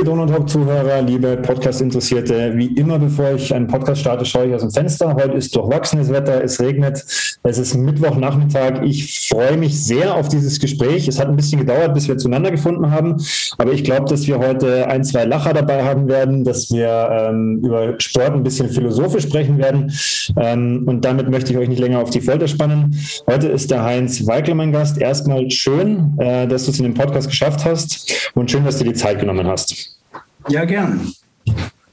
Liebe Donautalk-Zuhörer, liebe Podcast-Interessierte, wie immer, bevor ich einen Podcast starte, schaue ich aus dem Fenster. Heute ist durchwachsenes Wetter, es regnet, es ist Mittwochnachmittag. Ich freue mich sehr auf dieses Gespräch. Es hat ein bisschen gedauert, bis wir zueinander gefunden haben, aber ich glaube, dass wir heute ein, zwei Lacher dabei haben werden, dass wir ähm, über Sport ein bisschen philosophisch sprechen werden. Ähm, und damit möchte ich euch nicht länger auf die Folter spannen. Heute ist der Heinz Weigler mein Gast. Erstmal schön, äh, dass du es in den Podcast geschafft hast und schön, dass du die Zeit genommen hast. Ja, gern.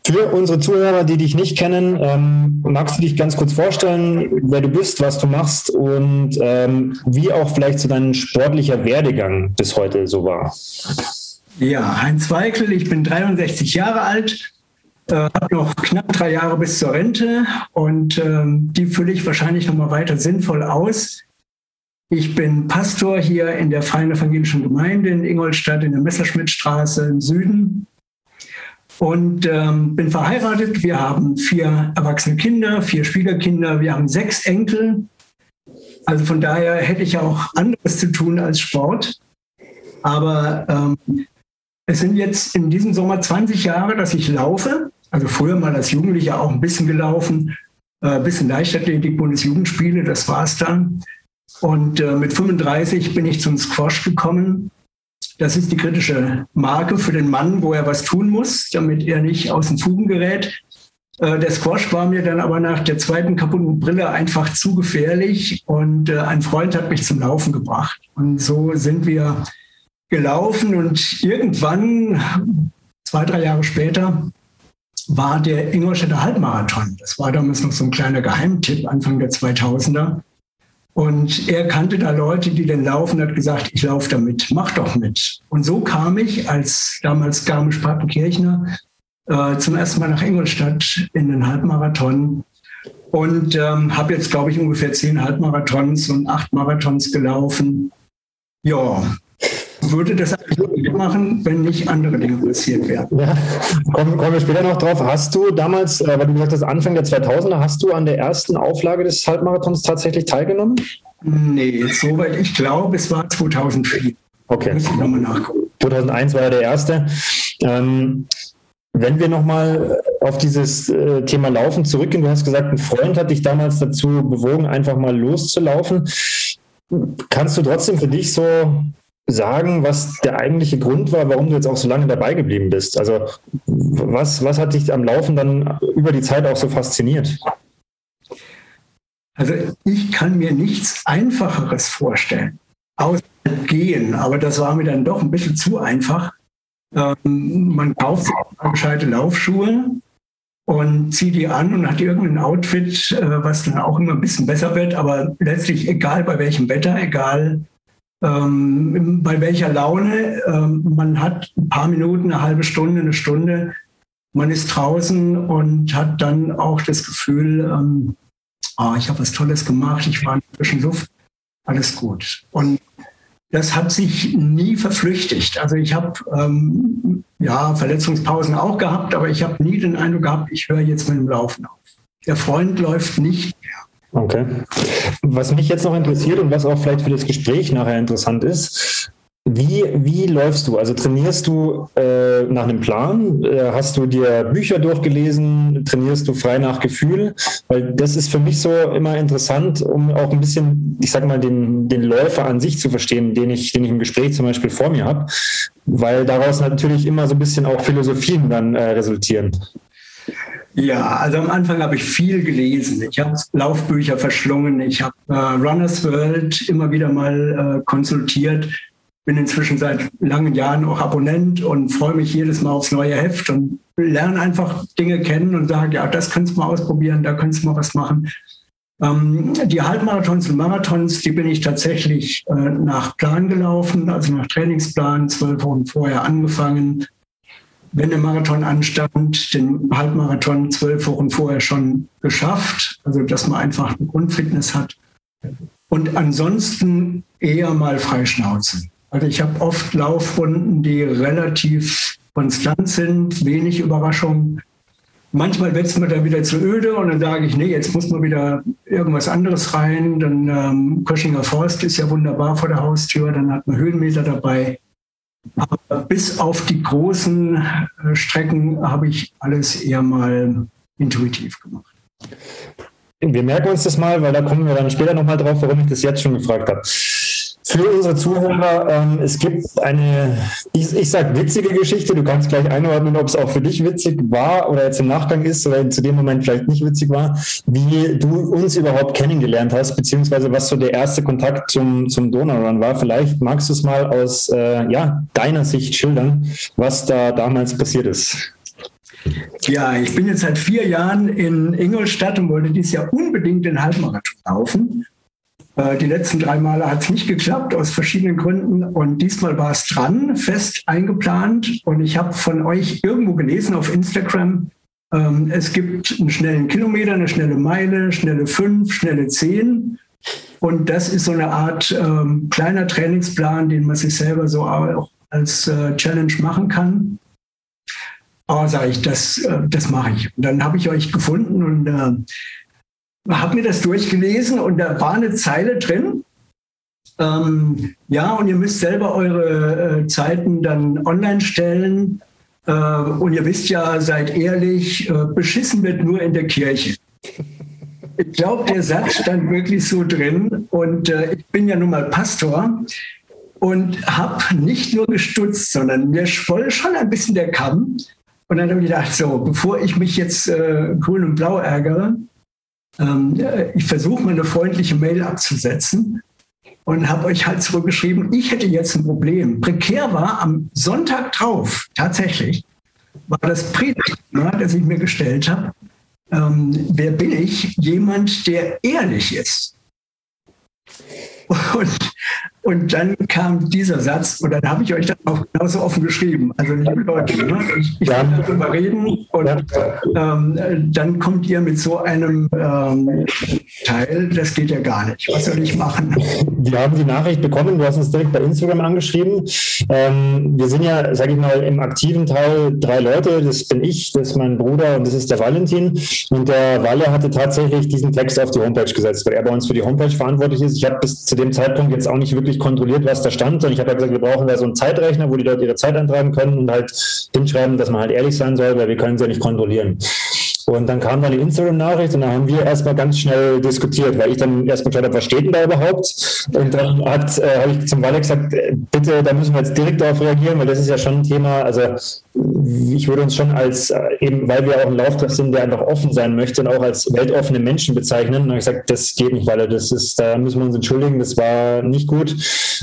Für unsere Zuhörer, die dich nicht kennen, ähm, magst du dich ganz kurz vorstellen, wer du bist, was du machst und ähm, wie auch vielleicht so dein sportlicher Werdegang bis heute so war? Ja, Heinz Weigel, ich bin 63 Jahre alt, äh, habe noch knapp drei Jahre bis zur Rente und ähm, die fülle ich wahrscheinlich noch mal weiter sinnvoll aus. Ich bin Pastor hier in der Freien Evangelischen Gemeinde in Ingolstadt in der Messerschmittstraße im Süden und ähm, bin verheiratet. Wir haben vier erwachsene Kinder, vier Schwiegerkinder, wir haben sechs Enkel. Also von daher hätte ich auch anderes zu tun als Sport. Aber ähm, es sind jetzt in diesem Sommer 20 Jahre, dass ich laufe. Also früher mal als Jugendlicher auch ein bisschen gelaufen, ein äh, bisschen Leichtathletik, Bundesjugendspiele, das war es dann. Und äh, mit 35 bin ich zum Squash gekommen. Das ist die kritische Marke für den Mann, wo er was tun muss, damit er nicht aus den Fugen gerät. Äh, der Squash war mir dann aber nach der zweiten kaputten Brille einfach zu gefährlich und äh, ein Freund hat mich zum Laufen gebracht. Und so sind wir gelaufen und irgendwann, zwei, drei Jahre später, war der Ingolstädter Halbmarathon. Das war damals noch so ein kleiner Geheimtipp, Anfang der 2000er. Und er kannte da Leute, die den laufen, hat gesagt, ich laufe damit, mach doch mit. Und so kam ich als damals Garmisch-Partenkirchner äh, zum ersten Mal nach Ingolstadt in den Halbmarathon und ähm, habe jetzt, glaube ich, ungefähr zehn Halbmarathons und acht Marathons gelaufen. Ja, würde das eigentlich machen, wenn nicht andere Dinge passiert wären. Ja, kommen, kommen wir später noch drauf. Hast du damals, äh, weil du gesagt hast, Anfang der 2000er, hast du an der ersten Auflage des Halbmarathons tatsächlich teilgenommen? Nee, soweit ich glaube, es war 2004. Okay. Muss ich nochmal nachgucken. 2001 war ja der erste. Ähm, wenn wir nochmal auf dieses äh, Thema Laufen zurückgehen, du hast gesagt, ein Freund hat dich damals dazu bewogen, einfach mal loszulaufen. Kannst du trotzdem für dich so sagen, was der eigentliche Grund war, warum du jetzt auch so lange dabei geblieben bist? Also was, was hat dich am Laufen dann über die Zeit auch so fasziniert? Also ich kann mir nichts Einfacheres vorstellen, außer gehen, aber das war mir dann doch ein bisschen zu einfach. Ähm, man kauft sich gescheite Laufschuhe und zieht die an und hat irgendein Outfit, äh, was dann auch immer ein bisschen besser wird, aber letztlich egal bei welchem Wetter, egal ähm, bei welcher Laune. Ähm, man hat ein paar Minuten, eine halbe Stunde, eine Stunde. Man ist draußen und hat dann auch das Gefühl, ähm, oh, ich habe was Tolles gemacht, ich war in der frischen Luft, alles gut. Und das hat sich nie verflüchtigt. Also ich habe ähm, ja Verletzungspausen auch gehabt, aber ich habe nie den Eindruck gehabt, ich höre jetzt mit dem Laufen auf. Der Freund läuft nicht mehr. Okay. Was mich jetzt noch interessiert und was auch vielleicht für das Gespräch nachher interessant ist, wie, wie läufst du? Also trainierst du äh, nach einem Plan? Äh, hast du dir Bücher durchgelesen? Trainierst du frei nach Gefühl? Weil das ist für mich so immer interessant, um auch ein bisschen, ich sag mal, den, den Läufer an sich zu verstehen, den ich, den ich im Gespräch zum Beispiel vor mir habe. Weil daraus natürlich immer so ein bisschen auch Philosophien dann äh, resultieren. Ja, also am Anfang habe ich viel gelesen. Ich habe Laufbücher verschlungen. Ich habe äh, Runners World immer wieder mal äh, konsultiert. Bin inzwischen seit langen Jahren auch Abonnent und freue mich jedes Mal aufs neue Heft und lerne einfach Dinge kennen und sage, ja, das könntest du mal ausprobieren, da könntest du mal was machen. Ähm, die Halbmarathons und Marathons, die bin ich tatsächlich äh, nach Plan gelaufen, also nach Trainingsplan, zwölf Wochen vorher angefangen, wenn der Marathon anstand, den Halbmarathon zwölf Wochen vorher schon geschafft. Also dass man einfach eine Grundfitness hat. Und ansonsten eher mal freischnauzen. Also ich habe oft Laufrunden, die relativ konstant sind, wenig Überraschung. Manchmal wird es mir dann wieder zu öde und dann sage ich, nee, jetzt muss man wieder irgendwas anderes rein. Dann ähm, Köschinger Forst ist ja wunderbar vor der Haustür, dann hat man Höhenmeter dabei. Aber bis auf die großen äh, Strecken habe ich alles eher mal intuitiv gemacht. Wir merken uns das mal, weil da kommen wir dann später nochmal drauf, warum ich das jetzt schon gefragt habe. Für unsere Zuhörer, ähm, es gibt eine, ich, ich sage witzige Geschichte, du kannst gleich einordnen, ob es auch für dich witzig war oder jetzt im Nachgang ist oder zu dem Moment vielleicht nicht witzig war, wie du uns überhaupt kennengelernt hast, beziehungsweise was so der erste Kontakt zum, zum Donaurun war. Vielleicht magst du es mal aus äh, ja, deiner Sicht schildern, was da damals passiert ist. Ja, ich bin jetzt seit vier Jahren in Ingolstadt und wollte dieses Jahr unbedingt den Halbmarathon laufen. Äh, die letzten drei Male hat es nicht geklappt, aus verschiedenen Gründen. Und diesmal war es dran, fest eingeplant. Und ich habe von euch irgendwo gelesen auf Instagram, ähm, es gibt einen schnellen Kilometer, eine schnelle Meile, schnelle fünf, schnelle zehn. Und das ist so eine Art ähm, kleiner Trainingsplan, den man sich selber so auch als äh, Challenge machen kann. Aber sage ich, das, äh, das mache ich. Und dann habe ich euch gefunden und äh, habe mir das durchgelesen und da war eine Zeile drin. Ähm, ja, und ihr müsst selber eure äh, Zeiten dann online stellen. Äh, und ihr wisst ja, seid ehrlich, äh, beschissen wird nur in der Kirche. Ich glaube, der Satz stand wirklich so drin. Und äh, ich bin ja nun mal Pastor und habe nicht nur gestutzt, sondern mir schwoll schon ein bisschen der Kamm, und dann habe ich gedacht, so, bevor ich mich jetzt äh, grün und blau ärgere, ähm, äh, ich versuche mal eine freundliche Mail abzusetzen und habe euch halt zurückgeschrieben, ich hätte jetzt ein Problem. Prekär war am Sonntag drauf, tatsächlich, war das Predigtthema, das ich mir gestellt habe. Ähm, wer bin ich? Jemand, der ehrlich ist. Und und dann kam dieser Satz und dann habe ich euch dann auch genauso offen geschrieben. Also liebe Leute, ne, ich, ich ja. will darüber reden und ähm, dann kommt ihr mit so einem ähm, Teil, das geht ja gar nicht. Was soll ich machen? Wir haben die Nachricht bekommen, du hast uns direkt bei Instagram angeschrieben. Ähm, wir sind ja, sage ich mal, im aktiven Teil drei Leute. Das bin ich, das ist mein Bruder und das ist der Valentin. Und der Walle hatte tatsächlich diesen Text auf die Homepage gesetzt, weil er bei uns für die Homepage verantwortlich ist. Ich habe bis zu dem Zeitpunkt jetzt auch nicht wirklich nicht kontrolliert, was da stand. Und ich habe ja gesagt, wir brauchen da so einen Zeitrechner, wo die Leute ihre Zeit eintragen können und halt hinschreiben, dass man halt ehrlich sein soll, weil wir können es ja nicht kontrollieren. Und dann kam dann die Instagram-Nachricht und dann haben wir erstmal ganz schnell diskutiert, weil ich dann erstmal geschaut habe, was steht denn da überhaupt? Und dann hat, äh, habe ich zum Walle gesagt, äh, bitte, da müssen wir jetzt direkt darauf reagieren, weil das ist ja schon ein Thema, also ich würde uns schon als, äh, eben weil wir auch ein Lauftreff sind, der einfach offen sein möchte und auch als weltoffene Menschen bezeichnen. Und habe ich gesagt, das geht nicht, Walle, das ist, da müssen wir uns entschuldigen, das war nicht gut.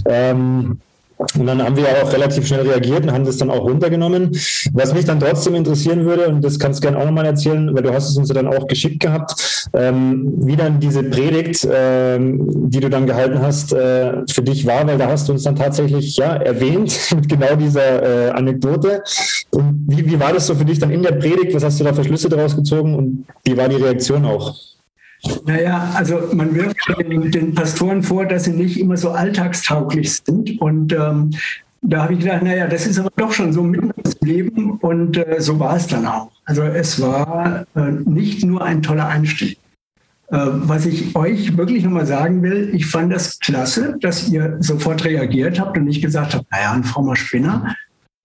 Ähm, und dann haben wir auch relativ schnell reagiert und haben das dann auch runtergenommen. Was mich dann trotzdem interessieren würde, und das kannst du gerne auch nochmal erzählen, weil du hast es uns ja dann auch geschickt gehabt, ähm, wie dann diese Predigt, ähm, die du dann gehalten hast, äh, für dich war, weil da hast du uns dann tatsächlich ja erwähnt mit genau dieser äh, Anekdote. Und wie, wie war das so für dich dann in der Predigt? Was hast du da für Schlüsse daraus gezogen und wie war die Reaktion auch? Naja, also man wirft den, den, Pastoren vor, dass sie nicht immer so alltagstauglich sind. Und ähm, da habe ich gedacht, naja, das ist aber doch schon so mitten ins Leben und äh, so war es dann auch. Also es war äh, nicht nur ein toller Einstieg. Äh, was ich euch wirklich nochmal sagen will, ich fand das klasse, dass ihr sofort reagiert habt und nicht gesagt habt, naja, ein frommer Spinner.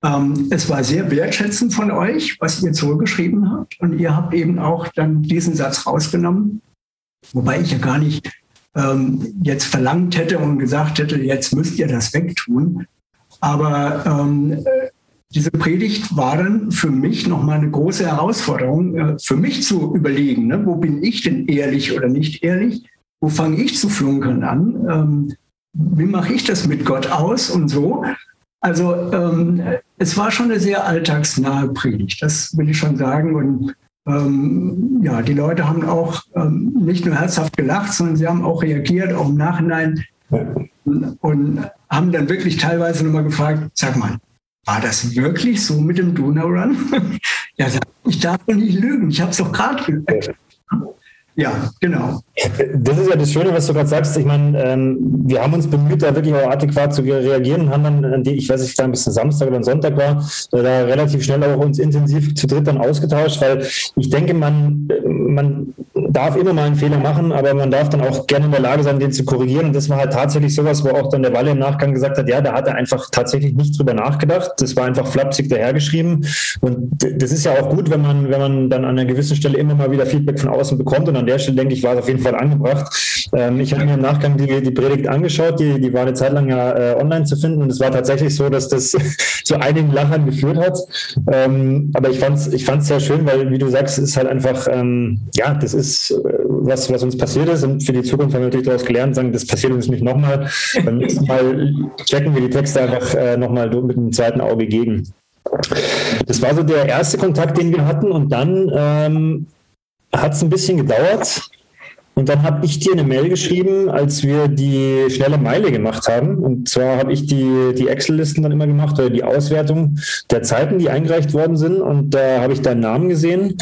Ähm, es war sehr wertschätzend von euch, was ihr zurückgeschrieben habt. Und ihr habt eben auch dann diesen Satz rausgenommen Wobei ich ja gar nicht ähm, jetzt verlangt hätte und gesagt hätte, jetzt müsst ihr das wegtun. Aber ähm, diese Predigt war dann für mich nochmal eine große Herausforderung, äh, für mich zu überlegen, ne, wo bin ich denn ehrlich oder nicht ehrlich? Wo fange ich zu flunkern an? Ähm, wie mache ich das mit Gott aus und so? Also ähm, es war schon eine sehr alltagsnahe Predigt, das will ich schon sagen. Und ähm, ja, die Leute haben auch ähm, nicht nur herzhaft gelacht, sondern sie haben auch reagiert, auch im Nachhinein und haben dann wirklich teilweise nochmal gefragt, sag mal, war das wirklich so mit dem Donau-Run? ja, ich darf doch nicht lügen, ich habe es doch gerade gesagt. Ja, genau. Das ist ja das Schöne, was du gerade sagst. Ich meine, ähm, wir haben uns bemüht, da wirklich auch adäquat zu reagieren und haben dann, die, ich weiß nicht, ob es Samstag oder Sonntag war, äh, da relativ schnell auch uns intensiv zu dritt dann ausgetauscht, weil ich denke, man, man darf immer mal einen Fehler machen, aber man darf dann auch gerne in der Lage sein, den zu korrigieren. Und das war halt tatsächlich sowas, wo auch dann der Walle im Nachgang gesagt hat, ja, da hat er einfach tatsächlich nicht drüber nachgedacht. Das war einfach flapsig dahergeschrieben. Und das ist ja auch gut, wenn man, wenn man dann an einer gewissen Stelle immer mal wieder Feedback von außen bekommt. Und an der Stelle, denke ich, war es auf jeden Fall angebracht. Ähm, ich habe mir im Nachgang die, die Predigt angeschaut, die, die war eine Zeit lang ja äh, online zu finden. Und es war tatsächlich so, dass das zu einigen Lachern geführt hat. Ähm, aber ich fand es ich fand's sehr schön, weil, wie du sagst, ist halt einfach, ähm, ja, das ist äh, was, was uns passiert ist. Und für die Zukunft haben wir natürlich daraus gelernt, sagen, das passiert uns nicht nochmal. Beim nächsten Mal checken wir die Texte einfach äh, nochmal mit einem zweiten Auge gegen. Das war so der erste Kontakt, den wir hatten. Und dann ähm, hat es ein bisschen gedauert. Und dann habe ich dir eine Mail geschrieben, als wir die schnelle Meile gemacht haben. Und zwar habe ich die, die Excel-Listen dann immer gemacht oder die Auswertung der Zeiten, die eingereicht worden sind. Und da habe ich deinen Namen gesehen.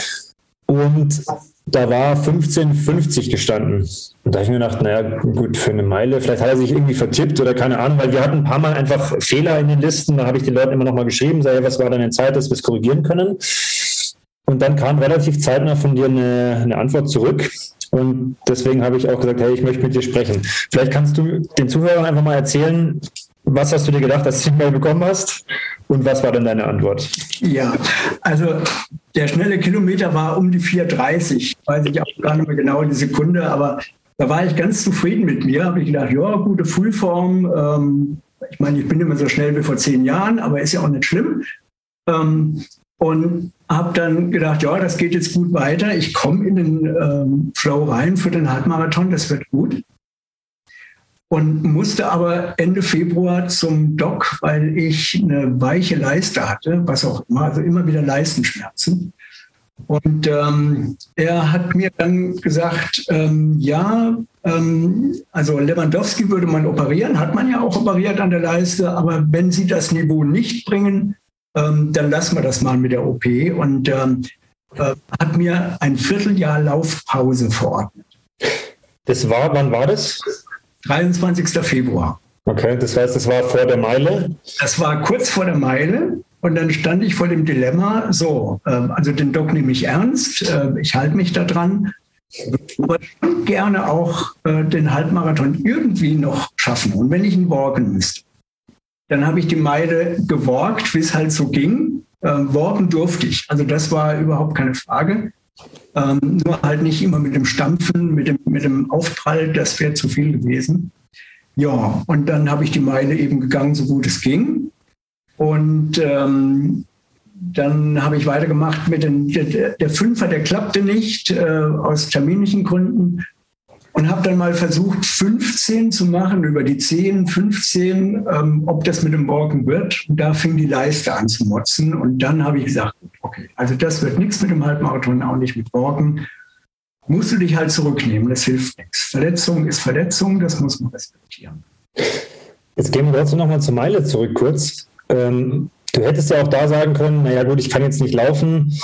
Und da war 15,50 gestanden. Und da habe ich mir gedacht, naja, gut, für eine Meile, vielleicht hat er sich irgendwie vertippt oder keine Ahnung, weil wir hatten ein paar Mal einfach Fehler in den Listen. Da habe ich den Leuten immer noch mal geschrieben, sei, was war deine Zeit, dass wir es korrigieren können. Und dann kam relativ zeitnah von dir eine, eine Antwort zurück. Und deswegen habe ich auch gesagt, hey, ich möchte mit dir sprechen. Vielleicht kannst du den Zuhörern einfach mal erzählen, was hast du dir gedacht, als du die Mail bekommen hast? Und was war denn deine Antwort? Ja, also der schnelle Kilometer war um die 4,30. Weiß ich auch gar nicht mehr genau die Sekunde, aber da war ich ganz zufrieden mit mir. Habe ich gedacht, ja, gute Frühform. Ähm, ich meine, ich bin immer so schnell wie vor zehn Jahren, aber ist ja auch nicht schlimm. Ähm, und habe dann gedacht, ja, das geht jetzt gut weiter. Ich komme in den ähm, Flow rein für den Halbmarathon, das wird gut. Und musste aber Ende Februar zum Doc, weil ich eine weiche Leiste hatte, was auch immer, also immer wieder Leistenschmerzen. Und ähm, er hat mir dann gesagt, ähm, ja, ähm, also Lewandowski würde man operieren, hat man ja auch operiert an der Leiste, aber wenn Sie das Niveau nicht bringen, ähm, dann lassen wir das mal mit der OP und ähm, äh, hat mir ein Vierteljahr Laufpause verordnet. Das war, wann war das? 23. Februar. Okay, das heißt, das war vor der Meile? Das war kurz vor der Meile. Und dann stand ich vor dem Dilemma, so, ähm, also den Doc nehme ich ernst, äh, ich halte mich da dran, aber gerne auch äh, den Halbmarathon irgendwie noch schaffen. Und wenn ich ihn walken müsste. Dann habe ich die Meile geworkt, wie es halt so ging. Ähm, walken durfte ich. Also das war überhaupt keine Frage. Ähm, nur halt nicht immer mit dem Stampfen, mit dem, mit dem Aufprall, das wäre zu viel gewesen. Ja, und dann habe ich die Meile eben gegangen, so gut es ging. Und ähm, dann habe ich weitergemacht mit den, der, der Fünfer, der klappte nicht äh, aus terminlichen Gründen und habe dann mal versucht, 15 zu machen, über die 10, 15, ähm, ob das mit dem Morgen wird. Und da fing die Leiste an zu motzen. Und dann habe ich gesagt, okay, also das wird nichts mit dem Halbmarathon, auch nicht mit Morgen. Musst du dich halt zurücknehmen, das hilft nichts. Verletzung ist Verletzung, das muss man respektieren. Jetzt gehen wir trotzdem nochmal zur Meile zurück kurz. Ähm, du hättest ja auch da sagen können, naja gut, ich kann jetzt nicht laufen,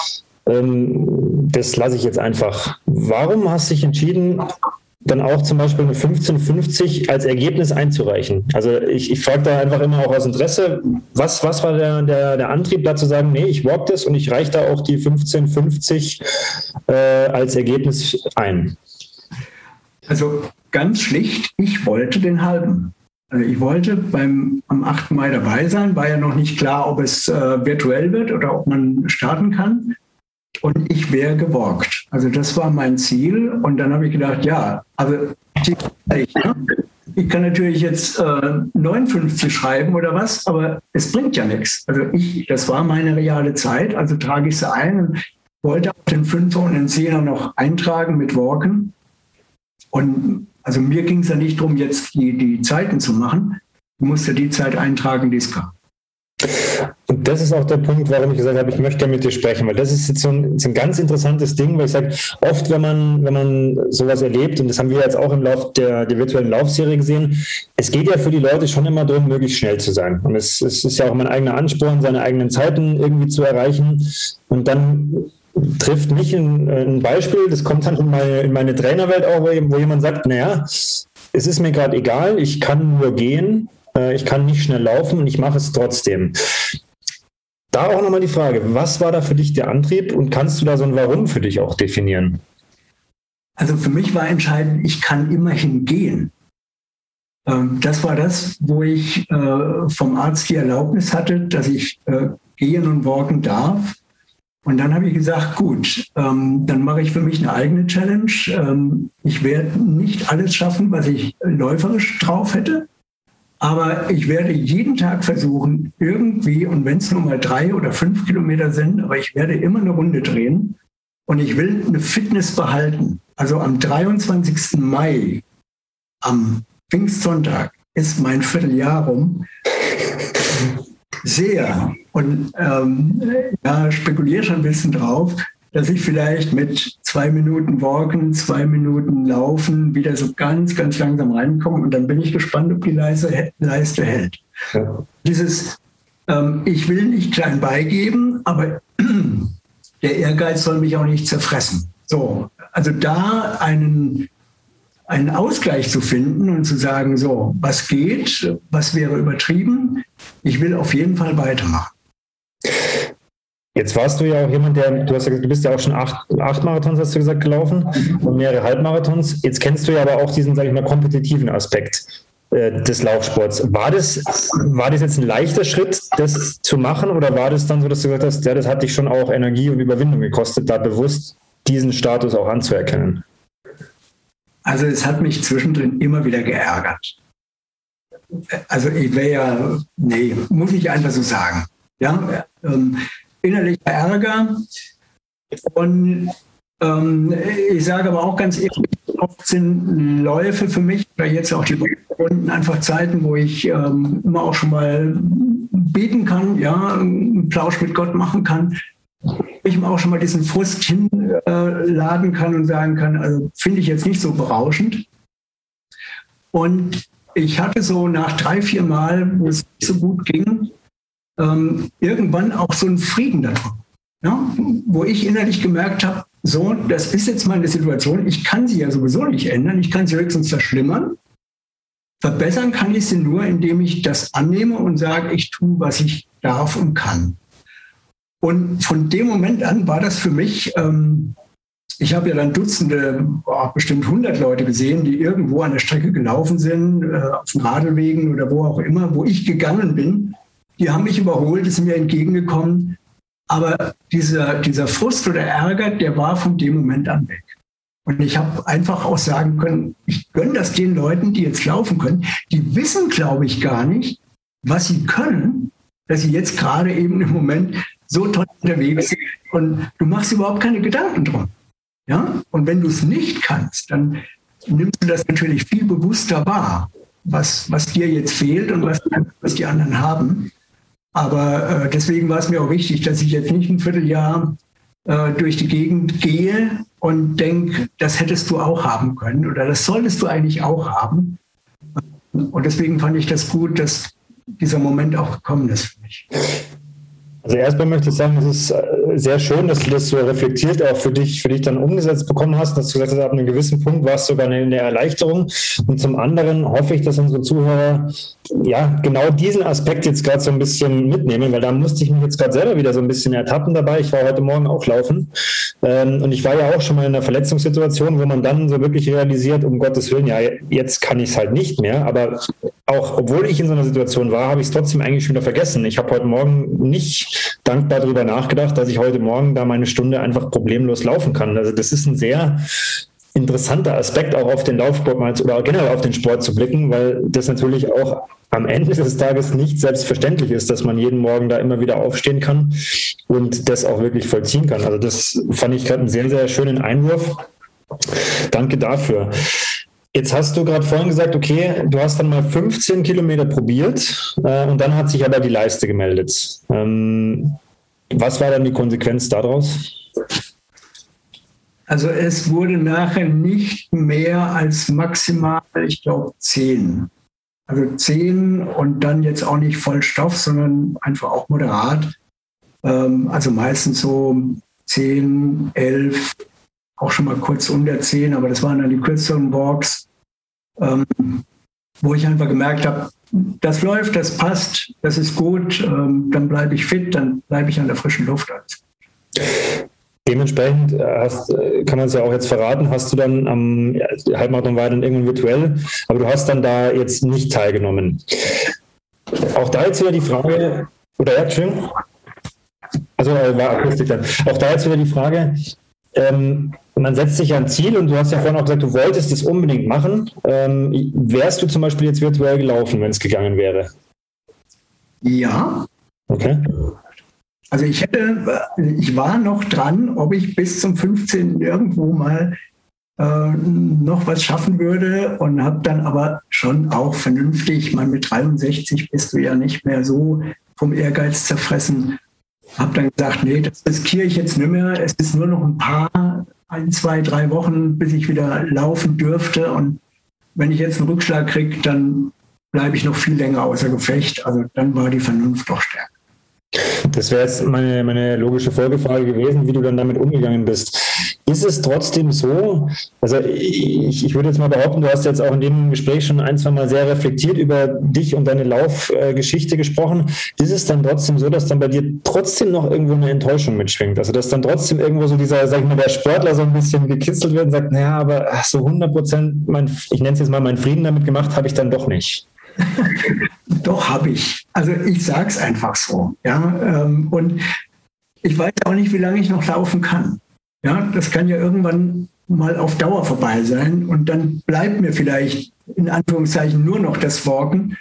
ähm, das lasse ich jetzt einfach. Warum hast du dich entschieden, dann auch zum Beispiel eine 1550 als Ergebnis einzureichen. Also ich, ich frage da einfach immer auch aus Interesse, was, was war der, der, der Antrieb da zu sagen, nee, ich walk das und ich reiche da auch die 1550 äh, als Ergebnis ein? Also ganz schlicht, ich wollte den halben. Also ich wollte beim, am 8. Mai dabei sein, war ja noch nicht klar, ob es äh, virtuell wird oder ob man starten kann und ich wäre gewalkt. Also das war mein Ziel. Und dann habe ich gedacht, ja, also ich kann natürlich jetzt äh, 59 schreiben oder was, aber es bringt ja nichts. Also ich, das war meine reale Zeit, also trage ich sie ein und wollte auch den Fünfer und den Zehner noch eintragen mit Walken. Und also mir ging es ja nicht darum, jetzt die, die Zeiten zu machen. Ich musste die Zeit eintragen, die es gab. Und das ist auch der Punkt, warum ich gesagt habe, ich möchte mit dir sprechen, weil das ist jetzt so ein, ein ganz interessantes Ding, weil ich sage, oft, wenn man, wenn man sowas erlebt, und das haben wir jetzt auch im Lauf der, der virtuellen Laufserie gesehen, es geht ja für die Leute schon immer darum, möglichst schnell zu sein. Und es, es ist ja auch mein eigener Ansporn, seine eigenen Zeiten irgendwie zu erreichen. Und dann trifft mich ein, ein Beispiel, das kommt dann in meine, in meine Trainerwelt auch, wo jemand sagt, naja, es ist mir gerade egal, ich kann nur gehen, äh, ich kann nicht schnell laufen und ich mache es trotzdem. Da auch nochmal die Frage, was war da für dich der Antrieb und kannst du da so ein Warum für dich auch definieren? also für mich war entscheidend, ich kann immerhin gehen. Ähm, das war das, wo ich äh, vom Arzt die Erlaubnis hatte, dass ich äh, gehen und walken darf. Und dann habe ich gesagt, gut, ähm, dann mache ich für mich eine eigene Challenge. Ähm, ich werde nicht alles schaffen, was ich läuferisch drauf hätte. Aber ich werde jeden Tag versuchen, irgendwie, und wenn es nur mal drei oder fünf Kilometer sind, aber ich werde immer eine Runde drehen und ich will eine Fitness behalten. Also am 23. Mai, am Pfingstsonntag, ist mein Vierteljahr rum. Sehr. Und ähm, ja, spekuliere schon ein bisschen drauf, dass ich vielleicht mit zwei Minuten Walken, zwei Minuten Laufen wieder so ganz, ganz langsam reinkomme. Und dann bin ich gespannt, ob die Leiste, Leiste hält. Ja. Dieses, ähm, ich will nicht klein beigeben, aber der Ehrgeiz soll mich auch nicht zerfressen. So, also da einen, einen Ausgleich zu finden und zu sagen, so, was geht, was wäre übertrieben, ich will auf jeden Fall weitermachen. Jetzt warst du ja auch jemand, der, du hast ja, du bist ja auch schon acht, acht Marathons, hast du gesagt, gelaufen und mehrere Halbmarathons. Jetzt kennst du ja aber auch diesen, sage ich mal, kompetitiven Aspekt äh, des Laufsports. War das, war das jetzt ein leichter Schritt, das zu machen, oder war das dann so, dass du gesagt hast, ja, das hat dich schon auch Energie und Überwindung gekostet, da bewusst diesen Status auch anzuerkennen? Also es hat mich zwischendrin immer wieder geärgert. Also ich wäre ja, nee, muss ich einfach so sagen. Ja, ähm, innerlicher Ärger. Und ähm, ich sage aber auch ganz ehrlich, oft sind Läufe für mich, oder jetzt auch die Runden, einfach Zeiten, wo ich ähm, immer auch schon mal beten kann, ja, einen Plausch mit Gott machen kann. Ich mir auch schon mal diesen Frust hinladen kann und sagen kann, also finde ich jetzt nicht so berauschend. Und ich hatte so nach drei, vier Mal, wo es nicht so gut ging, ähm, irgendwann auch so einen Frieden darin. Ja? Wo ich innerlich gemerkt habe, so, das ist jetzt meine Situation, ich kann sie ja sowieso nicht ändern, ich kann sie höchstens verschlimmern. Verbessern kann ich sie nur, indem ich das annehme und sage, ich tue, was ich darf und kann. Und von dem Moment an war das für mich, ähm, ich habe ja dann Dutzende, oh, bestimmt 100 Leute gesehen, die irgendwo an der Strecke gelaufen sind, äh, auf den Radwegen oder wo auch immer, wo ich gegangen bin die haben mich überholt, sind mir entgegengekommen. Aber dieser, dieser Frust oder Ärger, der war von dem Moment an weg. Und ich habe einfach auch sagen können, ich gönne das den Leuten, die jetzt laufen können. Die wissen, glaube ich, gar nicht, was sie können, dass sie jetzt gerade eben im Moment so toll unterwegs sind. Und du machst überhaupt keine Gedanken drum. Ja? Und wenn du es nicht kannst, dann nimmst du das natürlich viel bewusster wahr, was, was dir jetzt fehlt und was, was die anderen haben. Aber äh, deswegen war es mir auch wichtig, dass ich jetzt nicht ein Vierteljahr äh, durch die Gegend gehe und denke, das hättest du auch haben können oder das solltest du eigentlich auch haben. Und deswegen fand ich das gut, dass dieser Moment auch gekommen ist für mich. Also erstmal möchte ich sagen, es ist äh, sehr schön, dass du das so reflektiert auch für dich, für dich dann umgesetzt bekommen hast, dass du gesagt hast, ab einem gewissen Punkt war es sogar eine, eine Erleichterung. Und zum anderen hoffe ich, dass unsere Zuhörer ja genau diesen Aspekt jetzt gerade so ein bisschen mitnehmen, weil da musste ich mich jetzt gerade selber wieder so ein bisschen ertappen dabei. Ich war heute Morgen auch laufen ähm, und ich war ja auch schon mal in einer Verletzungssituation, wo man dann so wirklich realisiert, um Gottes Willen, ja, jetzt kann ich es halt nicht mehr. Aber auch obwohl ich in so einer Situation war, habe ich es trotzdem eigentlich schon wieder vergessen. Ich habe heute Morgen nicht dankbar darüber nachgedacht, dass ich heute Morgen da meine Stunde einfach problemlos laufen kann. Also das ist ein sehr interessanter Aspekt auch auf den Laufsport mal oder generell auf den Sport zu blicken, weil das natürlich auch am Ende des Tages nicht selbstverständlich ist, dass man jeden Morgen da immer wieder aufstehen kann und das auch wirklich vollziehen kann. Also das fand ich gerade einen sehr, sehr schönen Einwurf. Danke dafür. Jetzt hast du gerade vorhin gesagt, okay, du hast dann mal 15 Kilometer probiert äh, und dann hat sich aber die Leiste gemeldet. Ähm, was war dann die Konsequenz daraus? Also es wurde nachher nicht mehr als maximal, ich glaube, zehn. Also zehn und dann jetzt auch nicht Vollstoff, sondern einfach auch moderat. Ähm, also meistens so zehn, elf, auch schon mal kurz unter zehn, aber das waren dann die kürzeren Walks, ähm, wo ich einfach gemerkt habe, das läuft, das passt, das ist gut, ähm, dann bleibe ich fit, dann bleibe ich an der frischen Luft. dementsprechend hast, kann man es ja auch jetzt verraten, hast du dann am ja, Halbmarathon war dann irgendwann virtuell, aber du hast dann da jetzt nicht teilgenommen. Auch da jetzt wieder die Frage, oder ja, schön. Also äh, war Akustik dann. Auch da jetzt wieder die Frage, ähm, man setzt sich ein Ziel und du hast ja vorhin auch gesagt, du wolltest es unbedingt machen. Ähm, wärst du zum Beispiel jetzt virtuell gelaufen, wenn es gegangen wäre? Ja. Okay. Also ich hätte, ich war noch dran, ob ich bis zum 15. irgendwo mal äh, noch was schaffen würde und habe dann aber schon auch vernünftig, meine, mit 63 bist du ja nicht mehr so vom Ehrgeiz zerfressen, habe dann gesagt, nee, das riskiere ich jetzt nicht mehr. Es ist nur noch ein paar, ein, zwei, drei Wochen, bis ich wieder laufen dürfte. Und wenn ich jetzt einen Rückschlag kriege, dann bleibe ich noch viel länger außer Gefecht. Also dann war die Vernunft doch stärker. Das wäre jetzt meine, meine logische Folgefrage gewesen, wie du dann damit umgegangen bist. Ist es trotzdem so, also ich, ich würde jetzt mal behaupten, du hast jetzt auch in dem Gespräch schon ein, zwei Mal sehr reflektiert über dich und deine Laufgeschichte gesprochen. Ist es dann trotzdem so, dass dann bei dir trotzdem noch irgendwo eine Enttäuschung mitschwingt? Also dass dann trotzdem irgendwo so dieser, sag ich mal, der Sportler so ein bisschen gekitzelt wird und sagt, naja, aber so 100 Prozent, ich nenne es jetzt mal, meinen Frieden damit gemacht, habe ich dann doch nicht. Doch, habe ich. Also ich sage es einfach so. Ja? Ähm, und ich weiß auch nicht, wie lange ich noch laufen kann. Ja, das kann ja irgendwann mal auf Dauer vorbei sein und dann bleibt mir vielleicht in Anführungszeichen nur noch das Walken.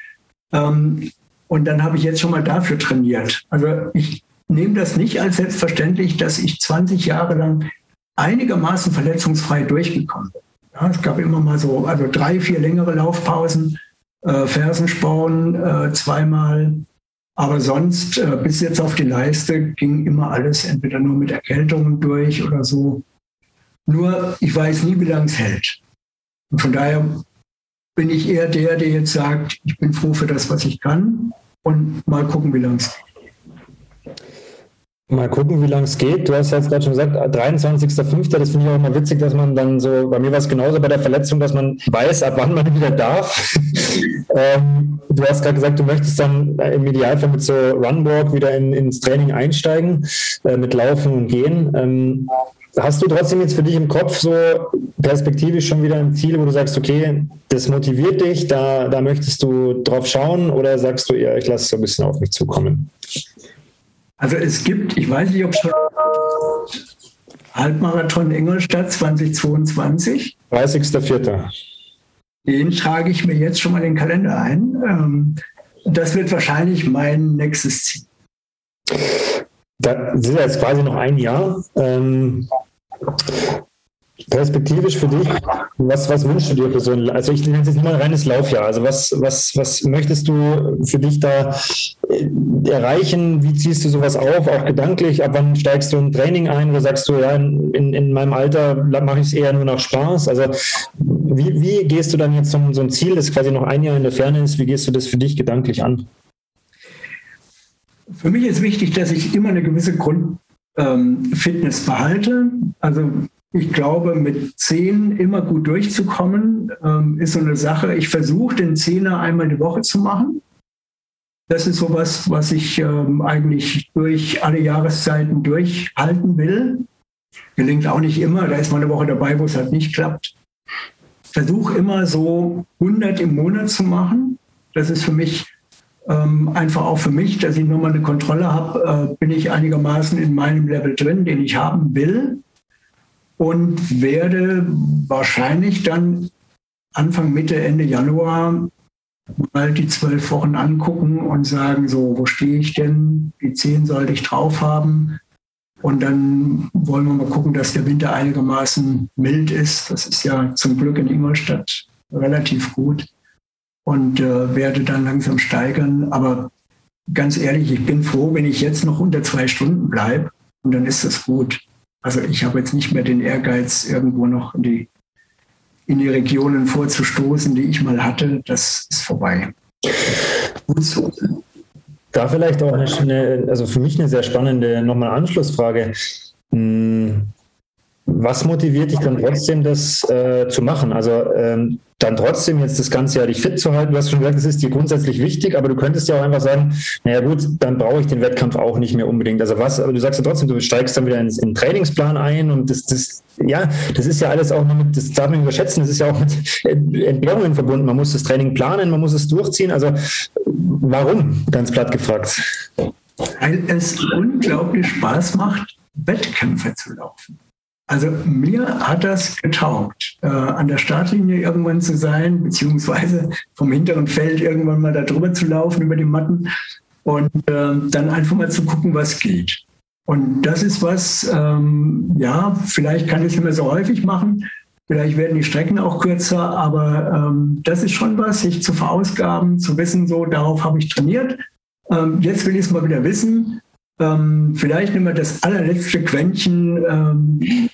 Ähm, und dann habe ich jetzt schon mal dafür trainiert. Also ich nehme das nicht als selbstverständlich, dass ich 20 Jahre lang einigermaßen verletzungsfrei durchgekommen bin. Ja, es gab immer mal so, also drei, vier längere Laufpausen äh, Fersensporn äh, zweimal. Aber sonst, äh, bis jetzt auf die Leiste, ging immer alles entweder nur mit Erkältungen durch oder so. Nur, ich weiß nie, wie lange es hält. Und von daher bin ich eher der, der jetzt sagt, ich bin froh für das, was ich kann und mal gucken, wie lange es geht. Mal gucken, wie lange es geht. Du hast jetzt gerade schon gesagt, 23.05. Das finde ich auch immer witzig, dass man dann so, bei mir war es genauso bei der Verletzung, dass man weiß, ab wann man wieder darf. Ähm, du hast gerade gesagt, du möchtest dann im Idealfall mit so Runwalk wieder in, ins Training einsteigen, äh, mit Laufen und Gehen. Ähm, hast du trotzdem jetzt für dich im Kopf so perspektivisch schon wieder ein Ziel, wo du sagst, okay, das motiviert dich, da, da möchtest du drauf schauen oder sagst du eher, ich lasse es so ein bisschen auf mich zukommen? Also es gibt, ich weiß nicht, ob schon Halbmarathon Ingolstadt 2022. 30.04. Den trage ich mir jetzt schon mal in den Kalender ein. Ähm, das wird wahrscheinlich mein nächstes Ziel. Das ist jetzt quasi noch ein Jahr. Ähm, perspektivisch für dich, was, was wünschst du dir persönlich? Also ich nenne es jetzt nicht mal ein reines Laufjahr. Also was, was, was möchtest du für dich da äh, erreichen? Wie ziehst du sowas auf, auch gedanklich? Ab wann steigst du in Training ein? Oder sagst du, ja, in, in meinem Alter mache ich es eher nur nach Spaß? Also wie, wie gehst du dann jetzt so, so ein Ziel, das quasi noch ein Jahr in der Ferne ist, wie gehst du das für dich gedanklich an? Für mich ist wichtig, dass ich immer eine gewisse Grundfitness ähm, behalte. Also ich glaube, mit zehn immer gut durchzukommen, ähm, ist so eine Sache. Ich versuche, den Zehner einmal die Woche zu machen. Das ist sowas, was ich ähm, eigentlich durch alle Jahreszeiten durchhalten will. Gelingt auch nicht immer. Da ist mal eine Woche dabei, wo es halt nicht klappt. Versuche immer so 100 im Monat zu machen. Das ist für mich ähm, einfach auch für mich, dass ich nur mal eine Kontrolle habe, äh, bin ich einigermaßen in meinem Level drin, den ich haben will und werde wahrscheinlich dann Anfang, Mitte, Ende Januar mal die zwölf Wochen angucken und sagen, so, wo stehe ich denn? Die zehn sollte ich drauf haben. Und dann wollen wir mal gucken, dass der Winter einigermaßen mild ist. Das ist ja zum Glück in Ingolstadt relativ gut. Und äh, werde dann langsam steigern. Aber ganz ehrlich, ich bin froh, wenn ich jetzt noch unter zwei Stunden bleibe. Und dann ist das gut. Also ich habe jetzt nicht mehr den Ehrgeiz, irgendwo noch in die, in die Regionen vorzustoßen, die ich mal hatte. Das ist vorbei. So. Da vielleicht auch eine, also für mich eine sehr spannende nochmal Anschlussfrage. Hm, was motiviert dich dann trotzdem, das äh, zu machen? Also ähm, dann trotzdem jetzt das ganze Jahr dich fit zu halten? Du hast schon gesagt, das ist dir grundsätzlich wichtig, aber du könntest ja auch einfach sagen, naja gut, dann brauche ich den Wettkampf auch nicht mehr unbedingt. Also was, aber du sagst ja trotzdem, du steigst dann wieder in den Trainingsplan ein und das, das, ja, das ist ja alles auch noch mit, das darf man überschätzen, das ist ja auch mit Entbehrungen verbunden. Man muss das Training planen, man muss es durchziehen. Also warum, ganz platt gefragt? Weil es unglaublich Spaß macht, Wettkämpfe zu laufen. Also mir hat das getaugt, äh, an der Startlinie irgendwann zu sein, beziehungsweise vom hinteren Feld irgendwann mal da drüber zu laufen über die Matten und äh, dann einfach mal zu gucken, was geht. Und das ist was, ähm, ja, vielleicht kann ich es nicht mehr so häufig machen, vielleicht werden die Strecken auch kürzer, aber ähm, das ist schon was, sich zu verausgaben, zu wissen, so, darauf habe ich trainiert. Ähm, jetzt will ich es mal wieder wissen ähm, vielleicht nehmen wir das allerletzte Quäntchen, ähm, die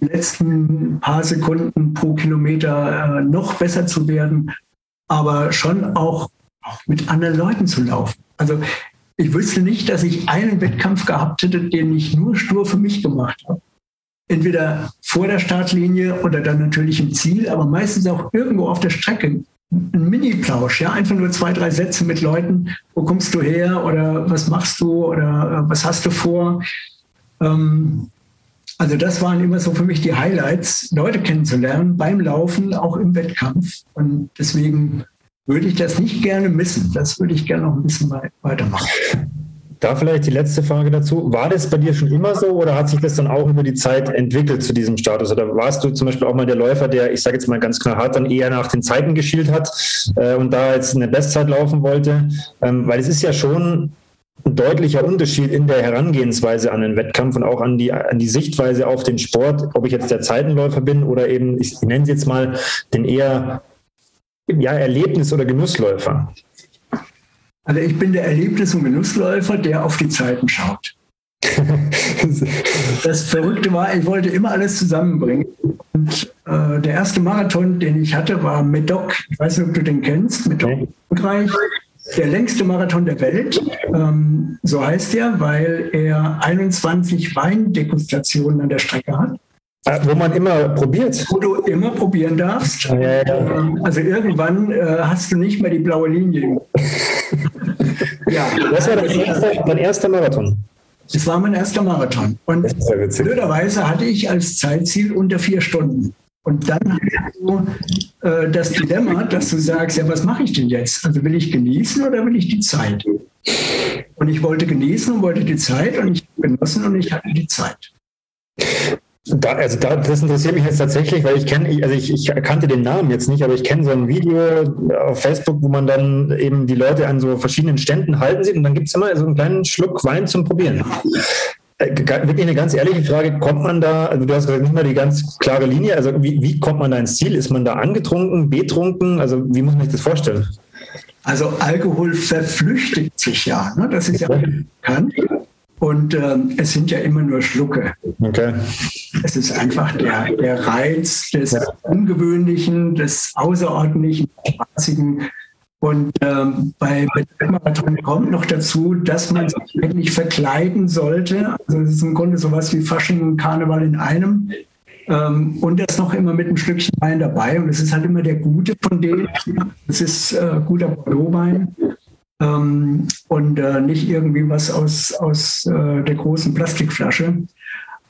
letzten paar Sekunden pro Kilometer äh, noch besser zu werden, aber schon auch, mit anderen Leuten zu laufen. Also ich wüsste nicht, dass ich einen Wettkampf gehabt hätte, den ich nur stur für mich gemacht habe. Entweder vor der Startlinie oder dann natürlich im Ziel, aber meistens auch irgendwo auf der Strecke ein Mini-Plausch, ja, einfach nur zwei, drei Sätze mit Leuten, wo kommst du her oder was machst du oder äh, was hast du vor. Ähm, also das waren immer so für mich die Highlights, Leute kennenzulernen beim Laufen, auch im Wettkampf. Und deswegen würde ich das nicht gerne missen. Das würde ich gerne noch ein bisschen weitermachen. Da vielleicht die letzte Frage dazu. War das bei dir schon immer so oder hat sich das dann auch über die Zeit entwickelt zu diesem Status? Oder warst du zum Beispiel auch mal der Läufer, der, ich sage jetzt mal ganz klar hart, dann eher nach den Zeiten geschielt hat äh, und da jetzt eine Bestzeit laufen wollte? Ähm, weil es ist ja schon ein deutlicher Unterschied in der Herangehensweise an den Wettkampf und auch an die, an die Sichtweise auf den Sport, ob ich jetzt der Zeitenläufer bin oder eben, ich nenne es jetzt mal, den eher ja, Erlebnis- oder Genussläufer. Also ich bin der Erlebnis- und Genussläufer, der auf die Zeiten schaut. das Verrückte war, ich wollte immer alles zusammenbringen. Und äh, der erste Marathon, den ich hatte, war Medoc. Ich weiß nicht, ob du den kennst. Medoc, Frankreich. Der längste Marathon der Welt. Ähm, so heißt er, weil er 21 Weindegustationen an der Strecke hat. Äh, wo man immer probiert. Wo du immer probieren darfst. Ja, ja, ja. Ähm, also irgendwann äh, hast du nicht mehr die blaue Linie. ja. Das war dein erster, dein erster Marathon. Das war mein erster Marathon. Und blöderweise hatte ich als Zeitziel unter vier Stunden. Und dann hast du äh, das Dilemma, dass du sagst, ja, was mache ich denn jetzt? Also will ich genießen oder will ich die Zeit? Und ich wollte genießen und wollte die Zeit und ich habe genossen und ich hatte die Zeit. Da, also da, das interessiert mich jetzt tatsächlich, weil ich kenne, also ich, ich kannte den Namen jetzt nicht, aber ich kenne so ein Video auf Facebook, wo man dann eben die Leute an so verschiedenen Ständen halten sieht und dann gibt es immer so einen kleinen Schluck Wein zum Probieren. Äh, wirklich eine ganz ehrliche Frage, kommt man da, also du hast gesagt, nicht mal die ganz klare Linie, also wie, wie kommt man da ins Ziel? Ist man da angetrunken, betrunken? Also wie muss man sich das vorstellen? Also Alkohol verflüchtigt sich ja, ne? das ist ja bekannt. Und ähm, es sind ja immer nur Schlucke. Okay. Es ist einfach der, der Reiz des. Ungewöhnlichen, des Außerordentlichen, Spaßigen. Und ähm, bei, bei Marathon kommt noch dazu, dass man sich eigentlich verkleiden sollte. Also es ist im Grunde sowas wie Fasching und Karneval in einem. Ähm, und das noch immer mit einem Stückchen Wein dabei. Und es ist halt immer der Gute von denen. Es ist äh, guter Bordeaux-Wein ähm, und äh, nicht irgendwie was aus, aus äh, der großen Plastikflasche.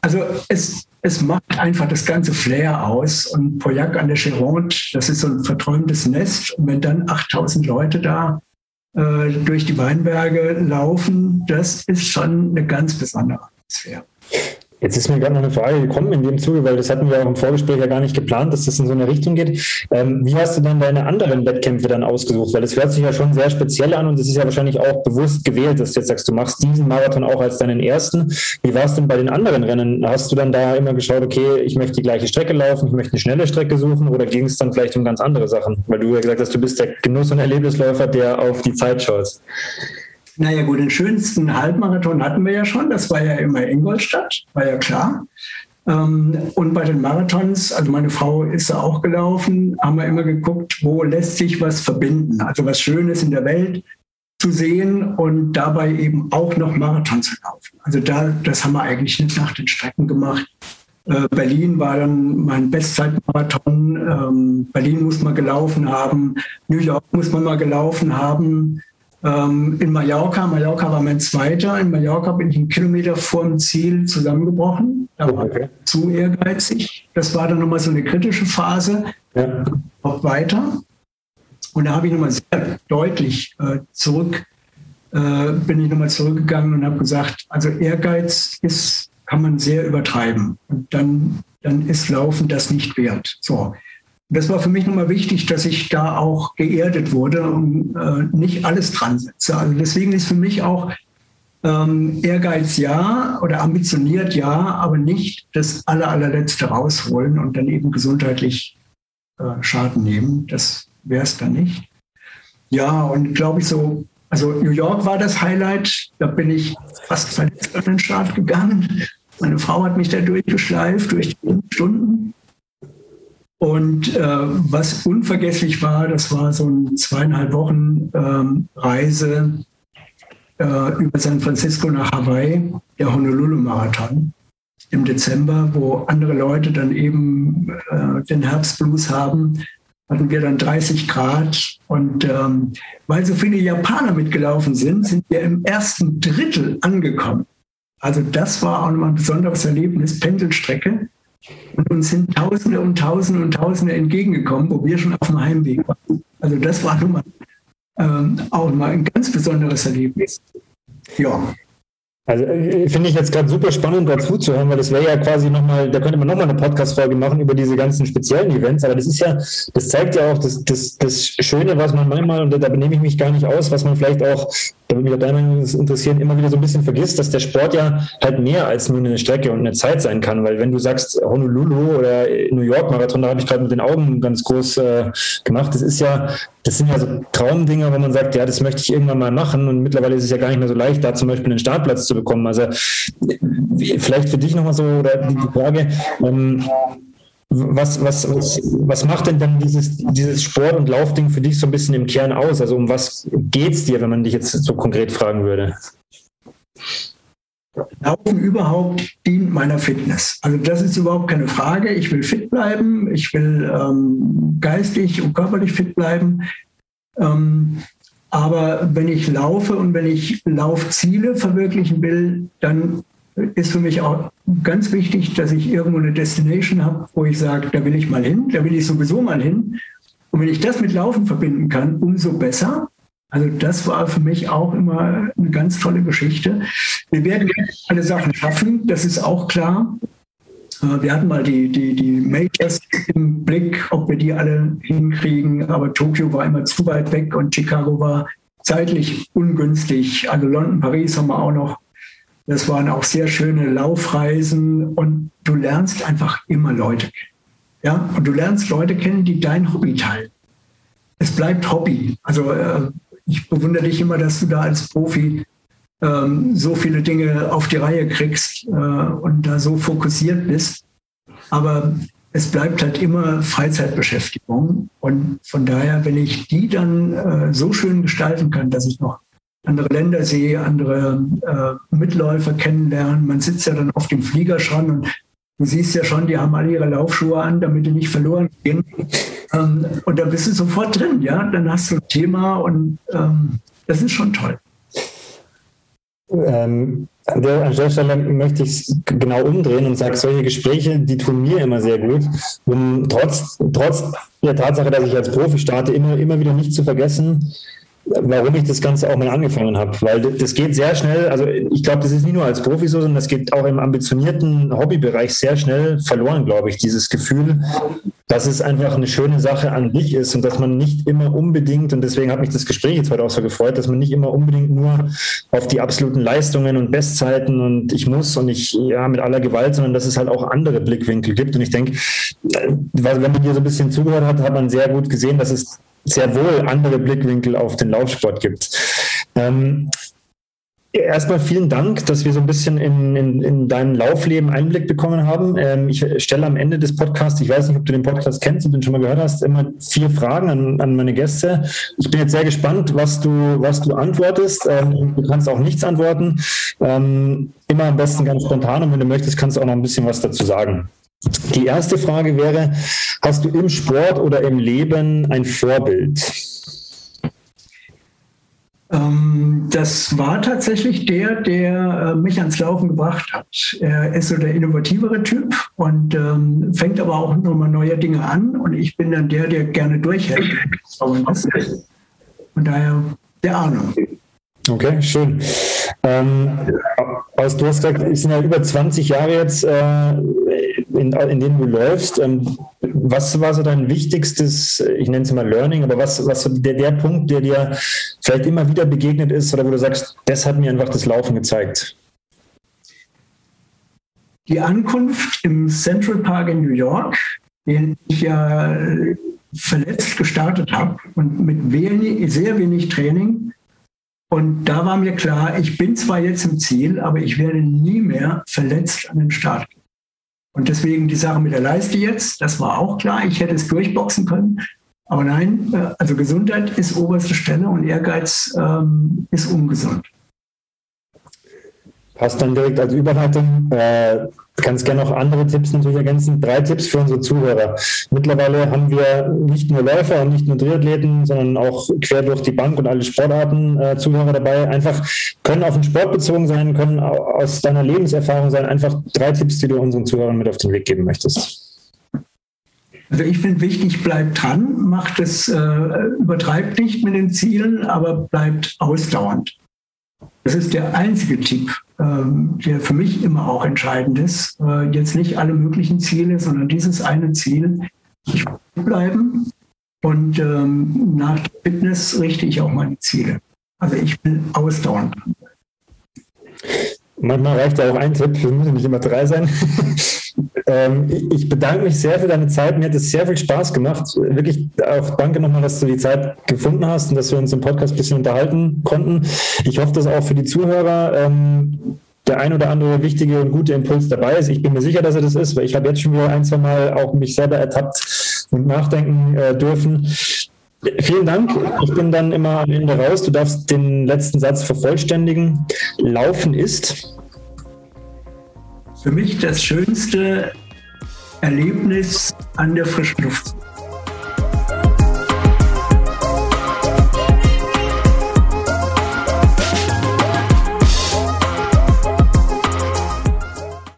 Also es, es macht einfach das ganze Flair aus. Und Pauillac an der Gironde, das ist so ein verträumtes Nest. Und wenn dann 8000 Leute da äh, durch die Weinberge laufen, das ist schon eine ganz besondere Atmosphäre. Jetzt ist mir gerade noch eine Frage gekommen in dem Zuge, weil das hatten wir auch im Vorgespräch ja gar nicht geplant, dass das in so eine Richtung geht. Ähm, wie hast du dann deine anderen Wettkämpfe dann ausgesucht? Weil das hört sich ja schon sehr speziell an und das ist ja wahrscheinlich auch bewusst gewählt, dass du jetzt sagst, du machst diesen Marathon auch als deinen ersten. Wie war es denn bei den anderen Rennen? Hast du dann da immer geschaut, okay, ich möchte die gleiche Strecke laufen, ich möchte eine schnelle Strecke suchen oder ging es dann vielleicht um ganz andere Sachen? Weil du ja gesagt hast, du bist der Genuss- und Erlebnisläufer, der auf die Zeit schaut. Naja gut, den schönsten Halbmarathon hatten wir ja schon. Das war ja immer Ingolstadt, war ja klar. Ähm, und bei den Marathons, also meine Frau ist da auch gelaufen, haben wir immer geguckt, wo lässt sich was verbinden. Also was Schönes in der Welt zu sehen und dabei eben auch noch Marathon zu laufen. Also da, das haben wir eigentlich nicht nach den Strecken gemacht. Äh, Berlin war dann mein Bestzeitmarathon. Ähm, Berlin muss man gelaufen haben. New York muss man mal gelaufen haben. Ähm, in Mallorca, Mallorca war mein zweiter. In Mallorca bin ich einen Kilometer vor dem Ziel zusammengebrochen. Da war okay. zu ehrgeizig. Das war dann nochmal so eine kritische Phase. Ja. Auch weiter. Und da habe ich nochmal sehr deutlich äh, zurück, äh, bin ich nochmal zurückgegangen und habe gesagt, also Ehrgeiz ist, kann man sehr übertreiben. Und dann, dann ist Laufen das nicht wert. So. Das war für mich nochmal wichtig, dass ich da auch geerdet wurde und äh, nicht alles dran setze. Also deswegen ist für mich auch ähm, Ehrgeiz ja oder ambitioniert ja, aber nicht das aller, allerletzte rausholen und dann eben gesundheitlich äh, Schaden nehmen. Das wäre es dann nicht. Ja, und glaube ich so, also New York war das Highlight. Da bin ich fast verletzt an den Start gegangen. Meine Frau hat mich da durchgeschleift, durch die Stunden. Und äh, was unvergesslich war, das war so eine zweieinhalb Wochen ähm, Reise äh, über San Francisco nach Hawaii, der Honolulu-Marathon im Dezember, wo andere Leute dann eben äh, den Herbstblues haben, hatten wir dann 30 Grad. Und ähm, weil so viele Japaner mitgelaufen sind, sind wir im ersten Drittel angekommen. Also das war auch nochmal ein besonderes Erlebnis, Pendelstrecke. Und uns sind Tausende und Tausende und Tausende entgegengekommen, wo wir schon auf dem Heimweg waren. Also das war nun mal ähm, auch mal ein ganz besonderes Erlebnis. Ja. Also äh, finde ich jetzt gerade super spannend dazu zu hören, weil das wäre ja quasi nochmal, da könnte man nochmal eine Podcast-Folge machen über diese ganzen speziellen Events, aber das ist ja, das zeigt ja auch das, das, das Schöne, was man manchmal, und da benehme ich mich gar nicht aus, was man vielleicht auch, da würde mich auch deine Meinung interessieren, immer wieder so ein bisschen vergisst, dass der Sport ja halt mehr als nur eine Strecke und eine Zeit sein kann, weil wenn du sagst Honolulu oder New York Marathon, da habe ich gerade mit den Augen ganz groß äh, gemacht, das ist ja, das sind ja so Traumdinger, wo man sagt, ja, das möchte ich irgendwann mal machen. Und mittlerweile ist es ja gar nicht mehr so leicht, da zum Beispiel einen Startplatz zu bekommen. Also vielleicht für dich nochmal so oder die Frage, ähm, was, was, was, was macht denn dann dieses, dieses Sport- und Laufding für dich so ein bisschen im Kern aus? Also um was geht es dir, wenn man dich jetzt so konkret fragen würde? Laufen überhaupt dient meiner Fitness. Also das ist überhaupt keine Frage. Ich will fit bleiben, ich will ähm, geistig und körperlich fit bleiben. Ähm, aber wenn ich laufe und wenn ich Laufziele verwirklichen will, dann ist für mich auch ganz wichtig, dass ich irgendwo eine Destination habe, wo ich sage, da will ich mal hin, da will ich sowieso mal hin. Und wenn ich das mit Laufen verbinden kann, umso besser. Also das war für mich auch immer eine ganz tolle Geschichte. Wir werden alle Sachen schaffen, das ist auch klar. Äh, wir hatten mal die, die, die Majors im Blick, ob wir die alle hinkriegen, aber Tokio war immer zu weit weg und Chicago war zeitlich ungünstig. Also London, Paris haben wir auch noch. Das waren auch sehr schöne Laufreisen und du lernst einfach immer Leute kennen. Ja, und du lernst Leute kennen, die dein Hobby teilen. Es bleibt Hobby. Also äh, ich bewundere dich immer, dass du da als Profi ähm, so viele Dinge auf die Reihe kriegst äh, und da so fokussiert bist. Aber es bleibt halt immer Freizeitbeschäftigung. Und von daher, wenn ich die dann äh, so schön gestalten kann, dass ich noch andere Länder sehe, andere äh, Mitläufer kennenlernen, man sitzt ja dann auf dem Flieger schon und du siehst ja schon, die haben alle ihre Laufschuhe an, damit die nicht verloren gehen. Ähm, und da bist du sofort drin, ja. Dann hast du ein Thema und ähm, das ist schon toll. Ähm, an, der, an der Stelle möchte ich es genau umdrehen und sage, solche Gespräche, die tun mir immer sehr gut, um trotz, trotz der Tatsache, dass ich als Profi starte, immer, immer wieder nicht zu vergessen, warum ich das Ganze auch mal angefangen habe. Weil das geht sehr schnell, also ich glaube, das ist nicht nur als Profi so, sondern das geht auch im ambitionierten Hobbybereich sehr schnell verloren, glaube ich, dieses Gefühl, dass es einfach eine schöne Sache an sich ist und dass man nicht immer unbedingt, und deswegen hat mich das Gespräch jetzt heute auch so gefreut, dass man nicht immer unbedingt nur auf die absoluten Leistungen und Bestzeiten und ich muss und ich, ja, mit aller Gewalt, sondern dass es halt auch andere Blickwinkel gibt. Und ich denke, wenn man hier so ein bisschen zugehört hat, hat man sehr gut gesehen, dass es sehr wohl andere Blickwinkel auf den Laufsport gibt. Ähm, Erstmal vielen Dank, dass wir so ein bisschen in, in, in dein Laufleben Einblick bekommen haben. Ähm, ich stelle am Ende des Podcasts, ich weiß nicht, ob du den Podcast kennst und den schon mal gehört hast, immer vier Fragen an, an meine Gäste. Ich bin jetzt sehr gespannt, was du, was du antwortest. Ähm, du kannst auch nichts antworten. Ähm, immer am besten ganz spontan und wenn du möchtest, kannst du auch noch ein bisschen was dazu sagen. Die erste Frage wäre, hast du im Sport oder im Leben ein Vorbild? Ähm, das war tatsächlich der, der äh, mich ans Laufen gebracht hat. Er ist so der innovativere Typ und ähm, fängt aber auch nochmal neue Dinge an. Und ich bin dann der, der gerne durchhält. Von daher der Ahnung. Okay, schön. Ähm, also du hast gesagt, es sind ja über 20 Jahre jetzt, äh, in, in denen du läufst. Ähm, was war so dein wichtigstes, ich nenne es mal Learning, aber was, was der, der Punkt, der dir vielleicht immer wieder begegnet ist oder wo du sagst, das hat mir einfach das Laufen gezeigt? Die Ankunft im Central Park in New York, den ich ja verletzt gestartet habe und mit wenig, sehr wenig Training, und da war mir klar, ich bin zwar jetzt im Ziel, aber ich werde nie mehr verletzt an den Start gehen. Und deswegen die Sache mit der Leiste jetzt, das war auch klar, ich hätte es durchboxen können. Aber nein, äh, also Gesundheit ist oberste Stelle und Ehrgeiz ähm, ist ungesund. Passt dann direkt als Überleitung. Äh, kannst gerne noch andere Tipps natürlich ergänzen. Drei Tipps für unsere Zuhörer. Mittlerweile haben wir nicht nur Läufer und nicht nur Triathleten, sondern auch quer durch die Bank und alle Sportarten äh, Zuhörer dabei. Einfach können auf den Sport bezogen sein, können aus deiner Lebenserfahrung sein. Einfach drei Tipps, die du unseren Zuhörern mit auf den Weg geben möchtest. Also ich finde wichtig, bleibt dran, macht es, äh, übertreibt nicht mit den Zielen, aber bleibt ausdauernd. Das ist der einzige Tipp, ähm, der für mich immer auch entscheidend ist. Äh, jetzt nicht alle möglichen Ziele, sondern dieses eine Ziel. Ich bleiben und ähm, nach Fitness richte ich auch meine Ziele. Also ich will ausdauernd. Manchmal reicht ja auch ein Tipp, es müssen nicht immer drei sein. ähm, ich bedanke mich sehr für deine Zeit. Mir hat es sehr viel Spaß gemacht. Wirklich auch danke nochmal, dass du die Zeit gefunden hast und dass wir uns im Podcast ein bisschen unterhalten konnten. Ich hoffe, dass auch für die Zuhörer ähm, der ein oder andere wichtige und gute Impuls dabei ist. Ich bin mir sicher, dass er das ist, weil ich habe jetzt schon wieder ein, zwei Mal auch mich selber ertappt und nachdenken äh, dürfen. Vielen Dank. Ich bin dann immer am Ende raus. Du darfst den letzten Satz vervollständigen. Laufen ist für mich das schönste Erlebnis an der frischen Luft.